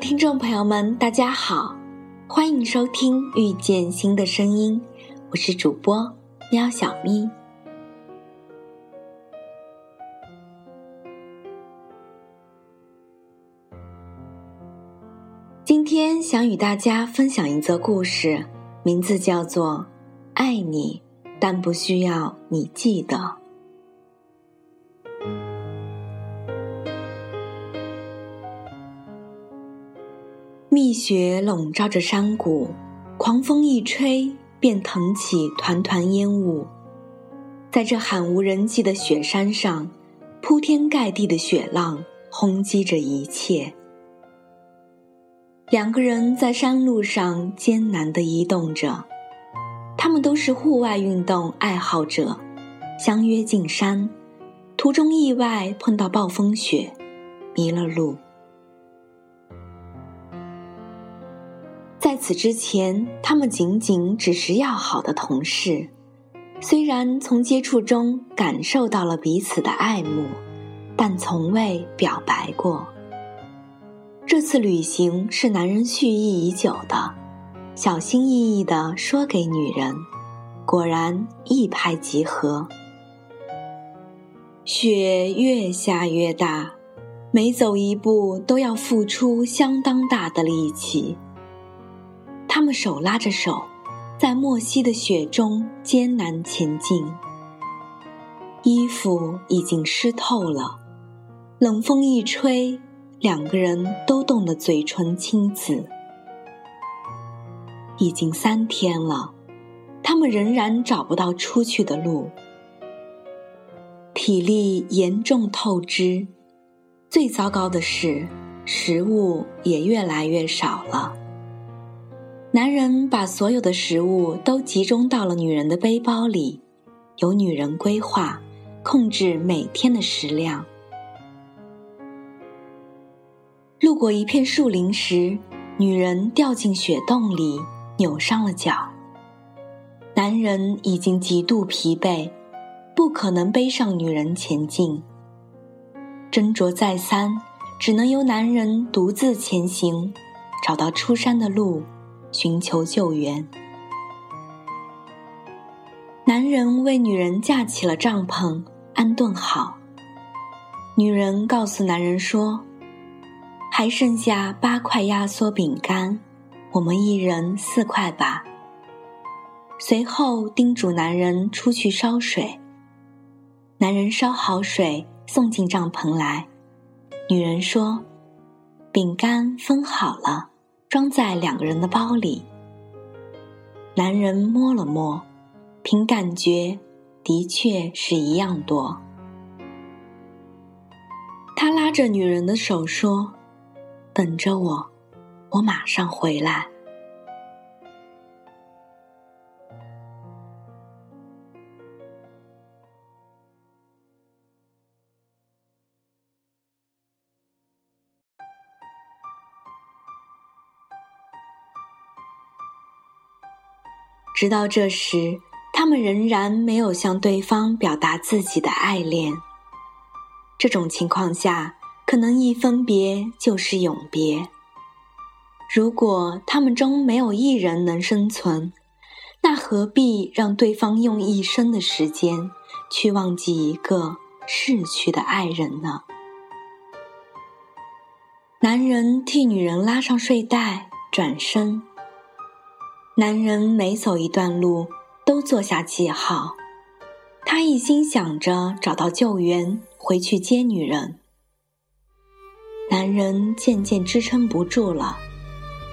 听众朋友们，大家好，欢迎收听《遇见新的声音》，我是主播喵小咪。今天想与大家分享一则故事，名字叫做《爱你，但不需要你记得》。密雪笼罩着山谷，狂风一吹，便腾起团团烟雾。在这罕无人迹的雪山上，铺天盖地的雪浪轰击着一切。两个人在山路上艰难地移动着，他们都是户外运动爱好者，相约进山，途中意外碰到暴风雪，迷了路。此之前，他们仅仅只是要好的同事。虽然从接触中感受到了彼此的爱慕，但从未表白过。这次旅行是男人蓄意已久的，小心翼翼地说给女人，果然一拍即合。雪越下越大，每走一步都要付出相当大的力气。他们手拉着手，在莫西的雪中艰难前进。衣服已经湿透了，冷风一吹，两个人都冻得嘴唇青紫。已经三天了，他们仍然找不到出去的路，体力严重透支。最糟糕的是，食物也越来越少了。男人把所有的食物都集中到了女人的背包里，由女人规划、控制每天的食量。路过一片树林时，女人掉进雪洞里，扭伤了脚。男人已经极度疲惫，不可能背上女人前进。斟酌再三，只能由男人独自前行，找到出山的路。寻求救援。男人为女人架起了帐篷，安顿好。女人告诉男人说：“还剩下八块压缩饼干，我们一人四块吧。”随后叮嘱男人出去烧水。男人烧好水，送进帐篷来。女人说：“饼干分好了。”装在两个人的包里。男人摸了摸，凭感觉，的确是一样多。他拉着女人的手说：“等着我，我马上回来。”直到这时，他们仍然没有向对方表达自己的爱恋。这种情况下，可能一分别就是永别。如果他们中没有一人能生存，那何必让对方用一生的时间去忘记一个逝去的爱人呢？男人替女人拉上睡袋，转身。男人每走一段路，都做下记号。他一心想着找到救援，回去接女人。男人渐渐支撑不住了，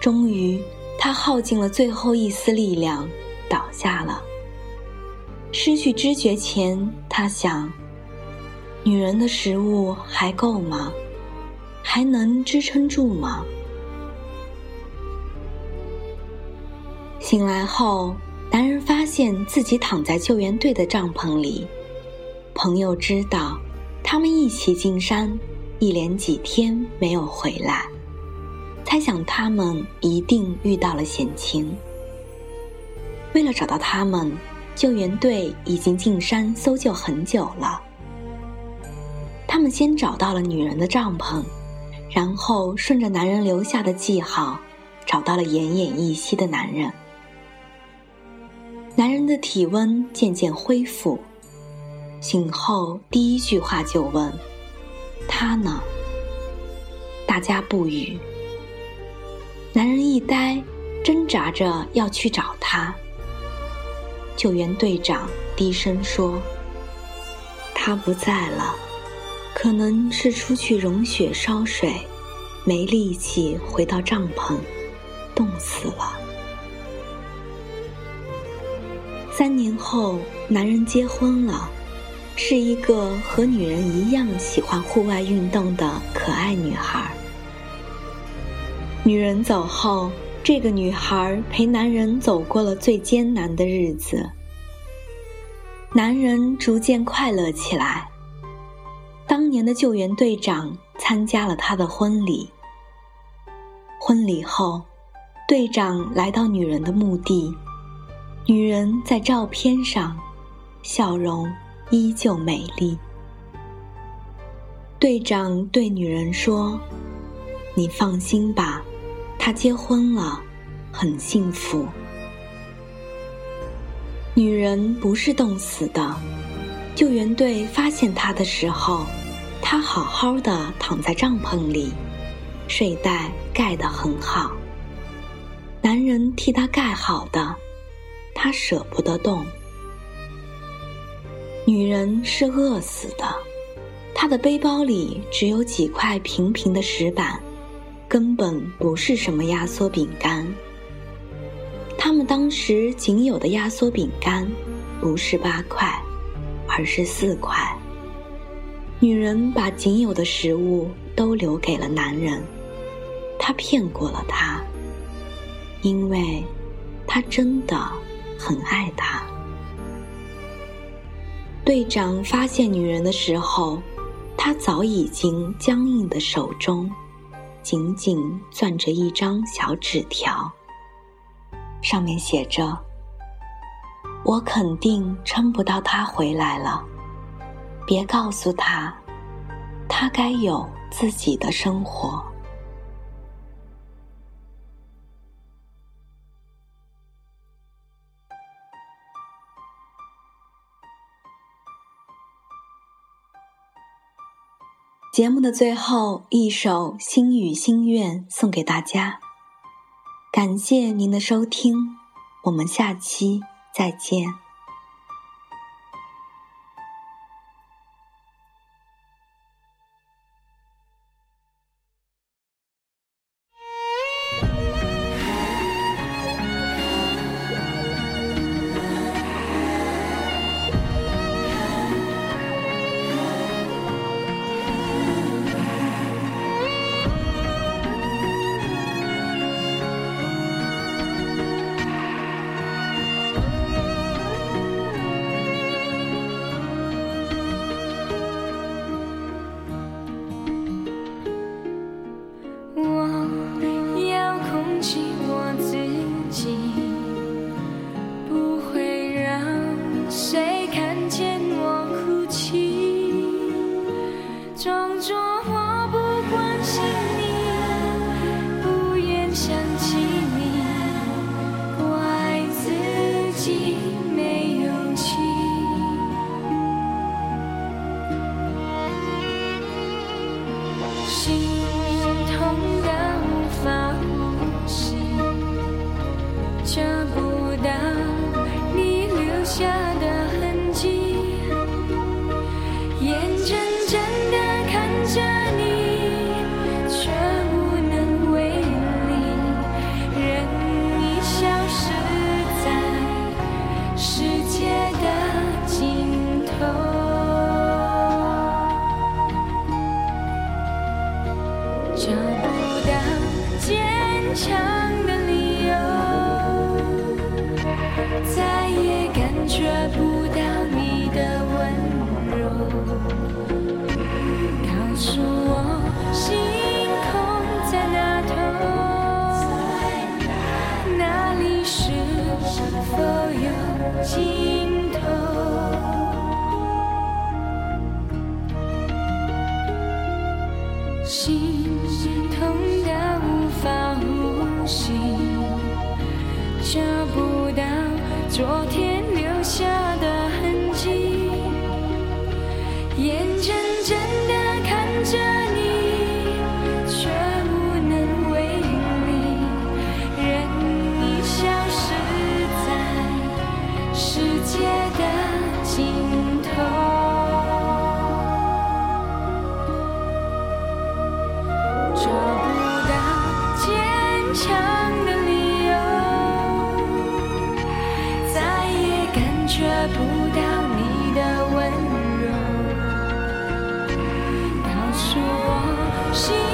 终于，他耗尽了最后一丝力量，倒下了。失去知觉前，他想：女人的食物还够吗？还能支撑住吗？醒来后，男人发现自己躺在救援队的帐篷里。朋友知道他们一起进山，一连几天没有回来，猜想他们一定遇到了险情。为了找到他们，救援队已经进山搜救很久了。他们先找到了女人的帐篷，然后顺着男人留下的记号，找到了奄奄一息的男人。男人的体温渐渐恢复，醒后第一句话就问：“他呢？”大家不语。男人一呆，挣扎着要去找他。救援队长低声说：“他不在了。”可能是出去融雪烧水，没力气回到帐篷，冻死了。三年后，男人结婚了，是一个和女人一样喜欢户外运动的可爱女孩。女人走后，这个女孩陪男人走过了最艰难的日子，男人逐渐快乐起来。当年的救援队长参加了他的婚礼。婚礼后，队长来到女人的墓地，女人在照片上，笑容依旧美丽。队长对女人说：“你放心吧，他结婚了，很幸福。”女人不是冻死的，救援队发现她的时候。他好好的躺在帐篷里，睡袋盖得很好。男人替他盖好的，他舍不得动。女人是饿死的，她的背包里只有几块平平的石板，根本不是什么压缩饼干。他们当时仅有的压缩饼干，不是八块，而是四块。女人把仅有的食物都留给了男人，她骗过了他，因为，她真的很爱他。队长发现女人的时候，他早已经僵硬的手中，紧紧攥着一张小纸条，上面写着：“我肯定撑不到他回来了。”别告诉他，他该有自己的生活。节目的最后一首《心语心愿》送给大家，感谢您的收听，我们下期再见。心痛得无法呼吸，找不到昨天。心。